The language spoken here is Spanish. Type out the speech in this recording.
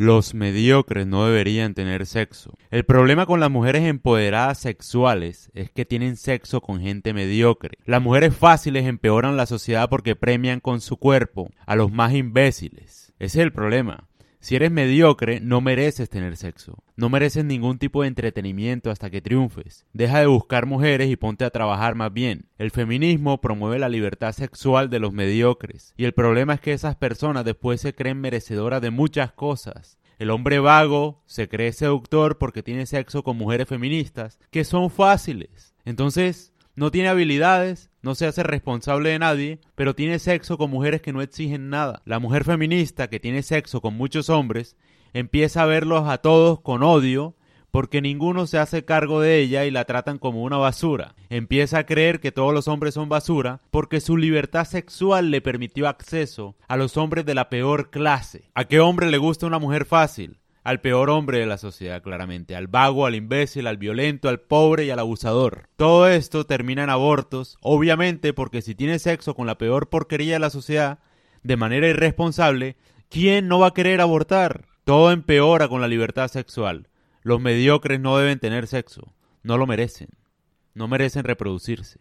Los mediocres no deberían tener sexo. El problema con las mujeres empoderadas sexuales es que tienen sexo con gente mediocre. Las mujeres fáciles empeoran la sociedad porque premian con su cuerpo a los más imbéciles. Ese es el problema. Si eres mediocre, no mereces tener sexo. No mereces ningún tipo de entretenimiento hasta que triunfes. Deja de buscar mujeres y ponte a trabajar más bien. El feminismo promueve la libertad sexual de los mediocres. Y el problema es que esas personas después se creen merecedoras de muchas cosas. El hombre vago se cree seductor porque tiene sexo con mujeres feministas, que son fáciles. Entonces, no tiene habilidades, no se hace responsable de nadie, pero tiene sexo con mujeres que no exigen nada. La mujer feminista que tiene sexo con muchos hombres empieza a verlos a todos con odio porque ninguno se hace cargo de ella y la tratan como una basura. Empieza a creer que todos los hombres son basura porque su libertad sexual le permitió acceso a los hombres de la peor clase. ¿A qué hombre le gusta una mujer fácil? Al peor hombre de la sociedad, claramente, al vago, al imbécil, al violento, al pobre y al abusador. Todo esto termina en abortos, obviamente porque si tienes sexo con la peor porquería de la sociedad, de manera irresponsable, ¿quién no va a querer abortar? Todo empeora con la libertad sexual. Los mediocres no deben tener sexo, no lo merecen, no merecen reproducirse.